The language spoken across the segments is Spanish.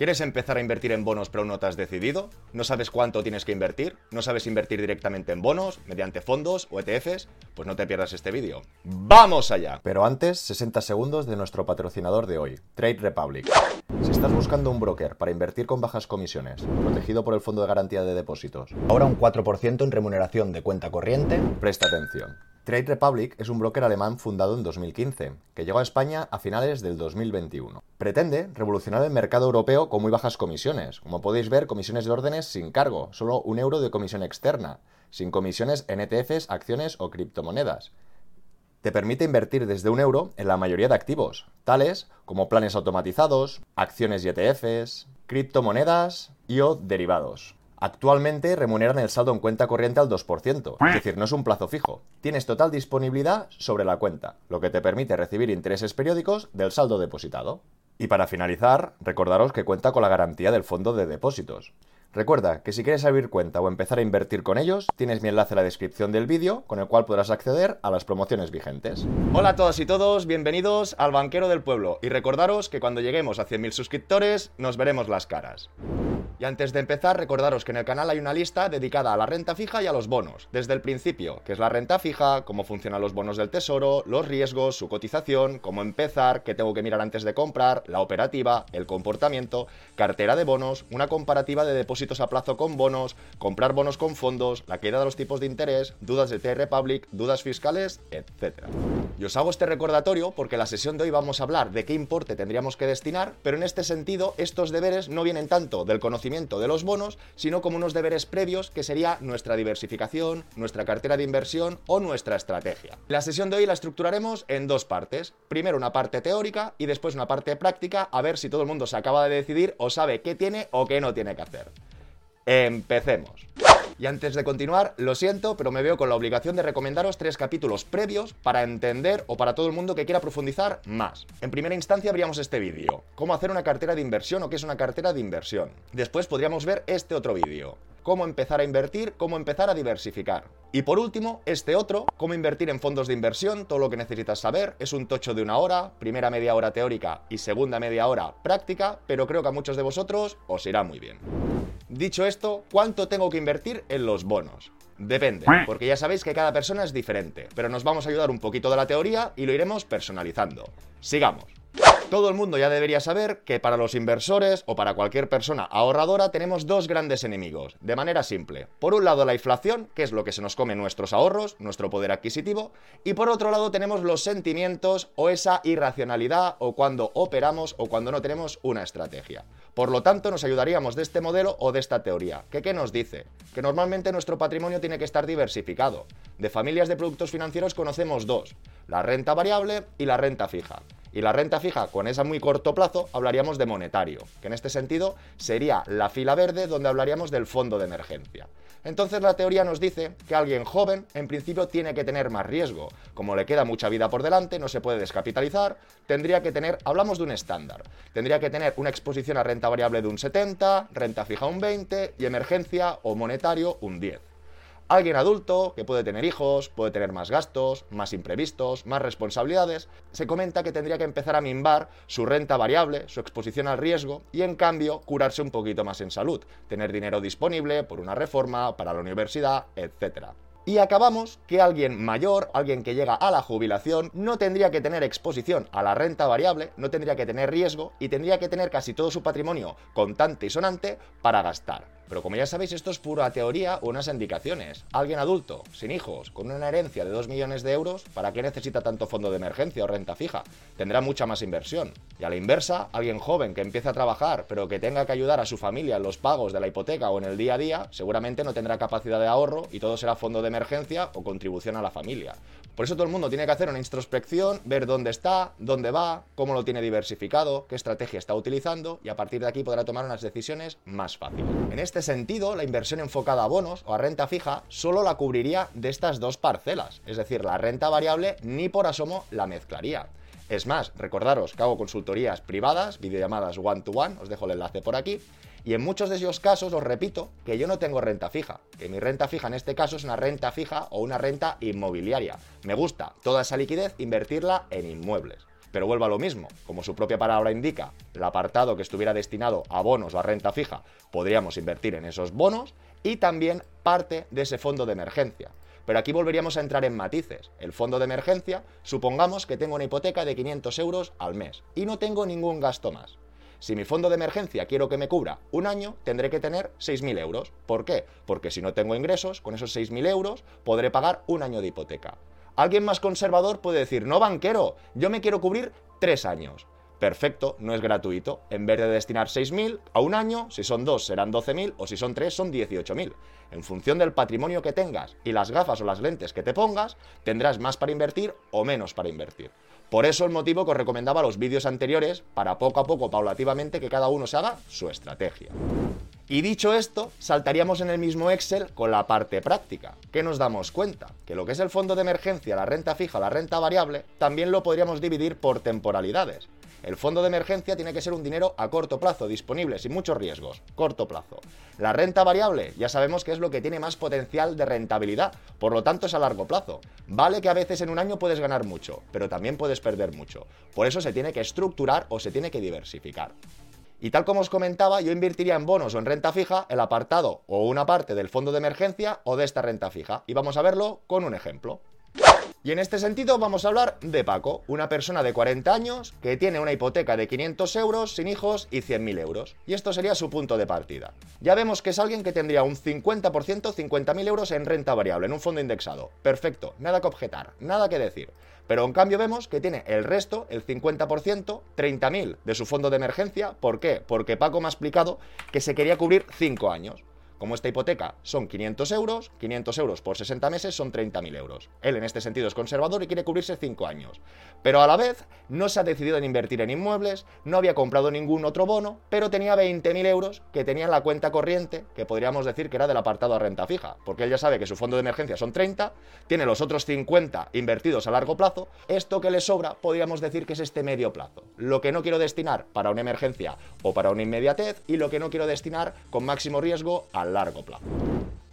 ¿Quieres empezar a invertir en bonos pero no te has decidido? ¿No sabes cuánto tienes que invertir? ¿No sabes invertir directamente en bonos, mediante fondos o ETFs? Pues no te pierdas este vídeo. ¡Vamos allá! Pero antes, 60 segundos de nuestro patrocinador de hoy, Trade Republic. Si estás buscando un broker para invertir con bajas comisiones, protegido por el Fondo de Garantía de Depósitos, ahora un 4% en remuneración de cuenta corriente, presta atención. Trade Republic es un broker alemán fundado en 2015, que llegó a España a finales del 2021. Pretende revolucionar el mercado europeo con muy bajas comisiones. Como podéis ver, comisiones de órdenes sin cargo, solo un euro de comisión externa, sin comisiones en ETFs, acciones o criptomonedas. Te permite invertir desde un euro en la mayoría de activos, tales como planes automatizados, acciones y ETFs, criptomonedas y o derivados. Actualmente remuneran el saldo en cuenta corriente al 2%, es decir, no es un plazo fijo. Tienes total disponibilidad sobre la cuenta, lo que te permite recibir intereses periódicos del saldo depositado. Y para finalizar, recordaros que cuenta con la garantía del fondo de depósitos. Recuerda que si quieres abrir cuenta o empezar a invertir con ellos, tienes mi enlace en la descripción del vídeo con el cual podrás acceder a las promociones vigentes. Hola a todas y todos, bienvenidos al Banquero del Pueblo y recordaros que cuando lleguemos a 100.000 suscriptores nos veremos las caras. Y antes de empezar, recordaros que en el canal hay una lista dedicada a la renta fija y a los bonos, desde el principio, que es la renta fija, cómo funcionan los bonos del tesoro, los riesgos, su cotización, cómo empezar, qué tengo que mirar antes de comprar, la operativa, el comportamiento, cartera de bonos, una comparativa de depósitos a plazo con bonos, comprar bonos con fondos, la caída de los tipos de interés, dudas de T-Republic, dudas fiscales, etc. Y os hago este recordatorio porque en la sesión de hoy vamos a hablar de qué importe tendríamos que destinar, pero en este sentido estos deberes no vienen tanto del conocimiento de los bonos, sino como unos deberes previos que sería nuestra diversificación, nuestra cartera de inversión o nuestra estrategia. La sesión de hoy la estructuraremos en dos partes. Primero una parte teórica y después una parte práctica, a ver si todo el mundo se acaba de decidir o sabe qué tiene o qué no tiene que hacer. Empecemos. Y antes de continuar, lo siento, pero me veo con la obligación de recomendaros tres capítulos previos para entender o para todo el mundo que quiera profundizar más. En primera instancia habríamos este vídeo, cómo hacer una cartera de inversión o qué es una cartera de inversión. Después podríamos ver este otro vídeo, cómo empezar a invertir, cómo empezar a diversificar. Y por último, este otro, cómo invertir en fondos de inversión, todo lo que necesitas saber, es un tocho de una hora, primera media hora teórica y segunda media hora práctica, pero creo que a muchos de vosotros os irá muy bien. Dicho esto, ¿cuánto tengo que invertir en los bonos? Depende, porque ya sabéis que cada persona es diferente, pero nos vamos a ayudar un poquito de la teoría y lo iremos personalizando. Sigamos. Todo el mundo ya debería saber que para los inversores o para cualquier persona ahorradora tenemos dos grandes enemigos, de manera simple. Por un lado la inflación, que es lo que se nos come nuestros ahorros, nuestro poder adquisitivo, y por otro lado tenemos los sentimientos o esa irracionalidad o cuando operamos o cuando no tenemos una estrategia. Por lo tanto, nos ayudaríamos de este modelo o de esta teoría. ¿Qué, ¿Qué nos dice? Que normalmente nuestro patrimonio tiene que estar diversificado. De familias de productos financieros conocemos dos, la renta variable y la renta fija. Y la renta fija, con esa muy corto plazo, hablaríamos de monetario, que en este sentido sería la fila verde donde hablaríamos del fondo de emergencia. Entonces la teoría nos dice que alguien joven en principio tiene que tener más riesgo. Como le queda mucha vida por delante, no se puede descapitalizar, tendría que tener, hablamos de un estándar, tendría que tener una exposición a renta variable de un 70, renta fija un 20 y emergencia o monetario un 10. Alguien adulto, que puede tener hijos, puede tener más gastos, más imprevistos, más responsabilidades, se comenta que tendría que empezar a mimbar su renta variable, su exposición al riesgo y en cambio curarse un poquito más en salud, tener dinero disponible por una reforma, para la universidad, etc. Y acabamos que alguien mayor, alguien que llega a la jubilación, no tendría que tener exposición a la renta variable, no tendría que tener riesgo y tendría que tener casi todo su patrimonio contante y sonante para gastar. Pero como ya sabéis, esto es pura teoría o unas indicaciones. Alguien adulto, sin hijos, con una herencia de 2 millones de euros, ¿para qué necesita tanto fondo de emergencia o renta fija? Tendrá mucha más inversión. Y a la inversa, alguien joven que empieza a trabajar, pero que tenga que ayudar a su familia en los pagos de la hipoteca o en el día a día, seguramente no tendrá capacidad de ahorro y todo será fondo de emergencia o contribución a la familia. Por eso todo el mundo tiene que hacer una introspección, ver dónde está, dónde va, cómo lo tiene diversificado, qué estrategia está utilizando y a partir de aquí podrá tomar unas decisiones más fáciles. En este sentido, la inversión enfocada a bonos o a renta fija solo la cubriría de estas dos parcelas, es decir, la renta variable ni por asomo la mezclaría. Es más, recordaros que hago consultorías privadas, videollamadas one-to-one, os dejo el enlace por aquí, y en muchos de esos casos os repito que yo no tengo renta fija, que mi renta fija en este caso es una renta fija o una renta inmobiliaria. Me gusta toda esa liquidez invertirla en inmuebles. Pero vuelvo a lo mismo, como su propia palabra indica, el apartado que estuviera destinado a bonos o a renta fija, podríamos invertir en esos bonos y también parte de ese fondo de emergencia. Pero aquí volveríamos a entrar en matices. El fondo de emergencia, supongamos que tengo una hipoteca de 500 euros al mes y no tengo ningún gasto más. Si mi fondo de emergencia quiero que me cubra un año, tendré que tener 6.000 euros. ¿Por qué? Porque si no tengo ingresos, con esos 6.000 euros podré pagar un año de hipoteca. Alguien más conservador puede decir, no banquero, yo me quiero cubrir tres años. Perfecto, no es gratuito. En vez de destinar 6.000 a un año, si son dos serán 12.000 o si son tres son 18.000. En función del patrimonio que tengas y las gafas o las lentes que te pongas, tendrás más para invertir o menos para invertir. Por eso el motivo que os recomendaba los vídeos anteriores, para poco a poco, paulativamente, que cada uno se haga su estrategia. Y dicho esto, saltaríamos en el mismo Excel con la parte práctica, que nos damos cuenta que lo que es el fondo de emergencia, la renta fija, la renta variable, también lo podríamos dividir por temporalidades. El fondo de emergencia tiene que ser un dinero a corto plazo, disponible, sin muchos riesgos, corto plazo. La renta variable ya sabemos que es lo que tiene más potencial de rentabilidad, por lo tanto es a largo plazo. Vale que a veces en un año puedes ganar mucho, pero también puedes perder mucho. Por eso se tiene que estructurar o se tiene que diversificar. Y tal como os comentaba, yo invertiría en bonos o en renta fija el apartado o una parte del fondo de emergencia o de esta renta fija. Y vamos a verlo con un ejemplo. Y en este sentido vamos a hablar de Paco, una persona de 40 años que tiene una hipoteca de 500 euros, sin hijos y 100.000 euros. Y esto sería su punto de partida. Ya vemos que es alguien que tendría un 50%, 50.000 euros en renta variable, en un fondo indexado. Perfecto, nada que objetar, nada que decir. Pero en cambio vemos que tiene el resto, el 50%, 30.000 de su fondo de emergencia. ¿Por qué? Porque Paco me ha explicado que se quería cubrir 5 años. Como esta hipoteca son 500 euros, 500 euros por 60 meses son 30.000 euros. Él en este sentido es conservador y quiere cubrirse 5 años. Pero a la vez no se ha decidido en invertir en inmuebles, no había comprado ningún otro bono, pero tenía 20.000 euros que tenía en la cuenta corriente, que podríamos decir que era del apartado a renta fija, porque él ya sabe que su fondo de emergencia son 30, tiene los otros 50 invertidos a largo plazo, esto que le sobra podríamos decir que es este medio plazo. Lo que no quiero destinar para una emergencia o para una inmediatez y lo que no quiero destinar con máximo riesgo al largo plazo.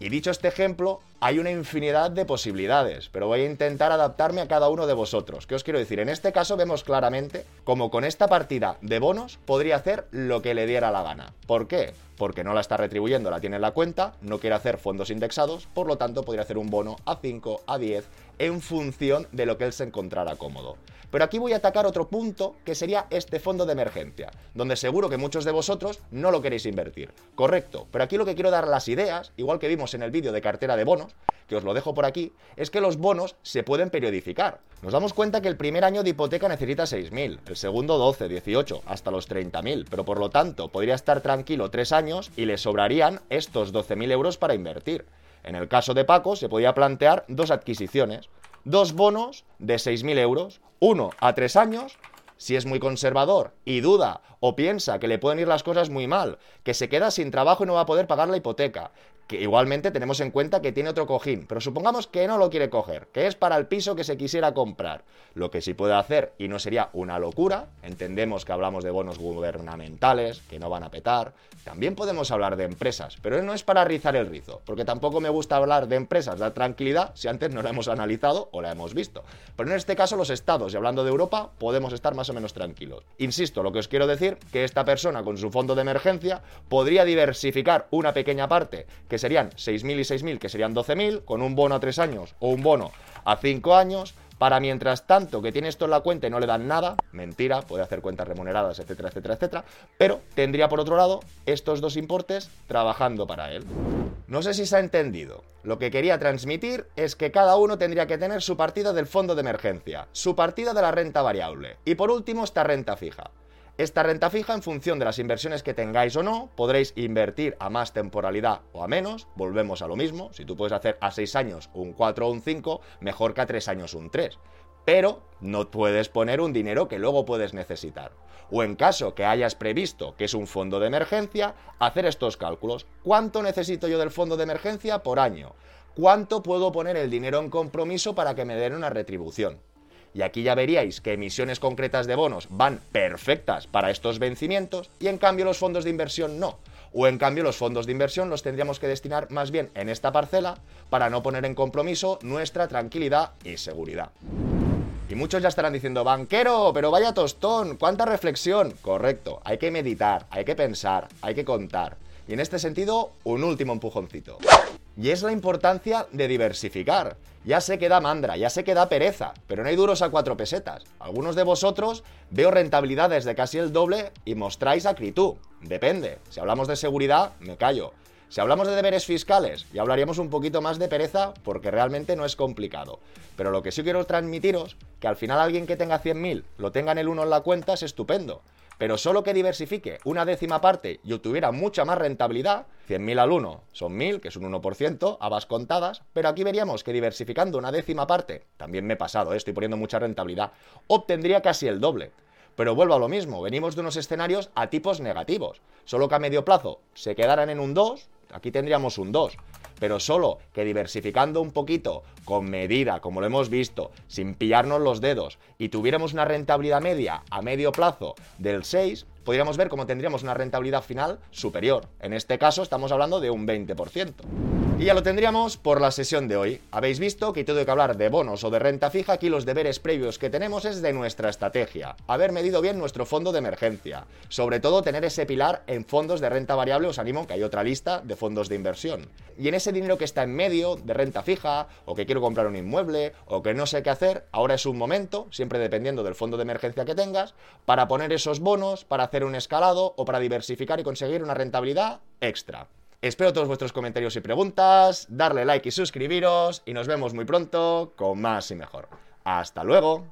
Y dicho este ejemplo, hay una infinidad de posibilidades, pero voy a intentar adaptarme a cada uno de vosotros. ¿Qué os quiero decir? En este caso vemos claramente cómo con esta partida de bonos podría hacer lo que le diera la gana. ¿Por qué? Porque no la está retribuyendo, la tiene en la cuenta, no quiere hacer fondos indexados, por lo tanto podría hacer un bono a 5, a 10, en función de lo que él se encontrara cómodo. Pero aquí voy a atacar otro punto que sería este fondo de emergencia, donde seguro que muchos de vosotros no lo queréis invertir. Correcto, pero aquí lo que quiero dar las ideas, igual que vimos en el vídeo de cartera de bonos, que os lo dejo por aquí, es que los bonos se pueden periodificar. Nos damos cuenta que el primer año de hipoteca necesita 6.000, el segundo 12, 18, hasta los 30.000, pero por lo tanto podría estar tranquilo 3 años y le sobrarían estos 12.000 euros para invertir. En el caso de Paco se podía plantear dos adquisiciones, dos bonos de 6.000 euros, uno a tres años, si es muy conservador y duda o piensa que le pueden ir las cosas muy mal, que se queda sin trabajo y no va a poder pagar la hipoteca, igualmente tenemos en cuenta que tiene otro cojín, pero supongamos que no lo quiere coger, que es para el piso que se quisiera comprar. Lo que sí puede hacer, y no sería una locura, entendemos que hablamos de bonos gubernamentales, que no van a petar, también podemos hablar de empresas, pero no es para rizar el rizo, porque tampoco me gusta hablar de empresas, da tranquilidad si antes no la hemos analizado o la hemos visto. Pero en este caso los estados, y hablando de Europa, podemos estar más o menos tranquilos. Insisto, lo que os quiero decir, que esta persona con su fondo de emergencia podría diversificar una pequeña parte que serían 6.000 y 6.000, que serían 12.000, con un bono a 3 años o un bono a 5 años, para mientras tanto que tiene esto en la cuenta y no le dan nada, mentira, puede hacer cuentas remuneradas, etcétera, etcétera, etcétera, pero tendría por otro lado estos dos importes trabajando para él. No sé si se ha entendido. Lo que quería transmitir es que cada uno tendría que tener su partida del fondo de emergencia, su partida de la renta variable y por último esta renta fija. Esta renta fija, en función de las inversiones que tengáis o no, podréis invertir a más temporalidad o a menos. Volvemos a lo mismo. Si tú puedes hacer a 6 años un 4 o un 5, mejor que a 3 años un 3. Pero no puedes poner un dinero que luego puedes necesitar. O en caso que hayas previsto que es un fondo de emergencia, hacer estos cálculos. ¿Cuánto necesito yo del fondo de emergencia por año? ¿Cuánto puedo poner el dinero en compromiso para que me den una retribución? Y aquí ya veríais que emisiones concretas de bonos van perfectas para estos vencimientos y en cambio los fondos de inversión no. O en cambio los fondos de inversión los tendríamos que destinar más bien en esta parcela para no poner en compromiso nuestra tranquilidad y seguridad. Y muchos ya estarán diciendo, banquero, pero vaya tostón, cuánta reflexión. Correcto, hay que meditar, hay que pensar, hay que contar. Y en este sentido, un último empujoncito. Y es la importancia de diversificar. Ya sé que da mandra, ya sé que da pereza, pero no hay duros a cuatro pesetas. Algunos de vosotros veo rentabilidades de casi el doble y mostráis acritud. Depende. Si hablamos de seguridad, me callo. Si hablamos de deberes fiscales, ya hablaríamos un poquito más de pereza porque realmente no es complicado. Pero lo que sí quiero transmitiros, que al final alguien que tenga 100.000 lo tenga en el 1 en la cuenta es estupendo. Pero solo que diversifique una décima parte y obtuviera mucha más rentabilidad, 100.000 al 1 son 1.000, que es un 1%, habas contadas, pero aquí veríamos que diversificando una décima parte, también me he pasado, eh, estoy poniendo mucha rentabilidad, obtendría casi el doble. Pero vuelvo a lo mismo, venimos de unos escenarios a tipos negativos. Solo que a medio plazo se quedaran en un 2, aquí tendríamos un 2. Pero solo que diversificando un poquito, con medida, como lo hemos visto, sin pillarnos los dedos, y tuviéramos una rentabilidad media a medio plazo del 6, podríamos ver cómo tendríamos una rentabilidad final superior. En este caso estamos hablando de un 20%. Y ya lo tendríamos por la sesión de hoy. Habéis visto que todo que hablar de bonos o de renta fija, aquí los deberes previos que tenemos es de nuestra estrategia. Haber medido bien nuestro fondo de emergencia. Sobre todo tener ese pilar en fondos de renta variable, os animo que hay otra lista de fondos de inversión. Y en ese dinero que está en medio de renta fija, o que quiero comprar un inmueble, o que no sé qué hacer, ahora es un momento, siempre dependiendo del fondo de emergencia que tengas, para poner esos bonos, para hacer un escalado o para diversificar y conseguir una rentabilidad extra. Espero todos vuestros comentarios y preguntas, darle like y suscribiros y nos vemos muy pronto con más y mejor. Hasta luego.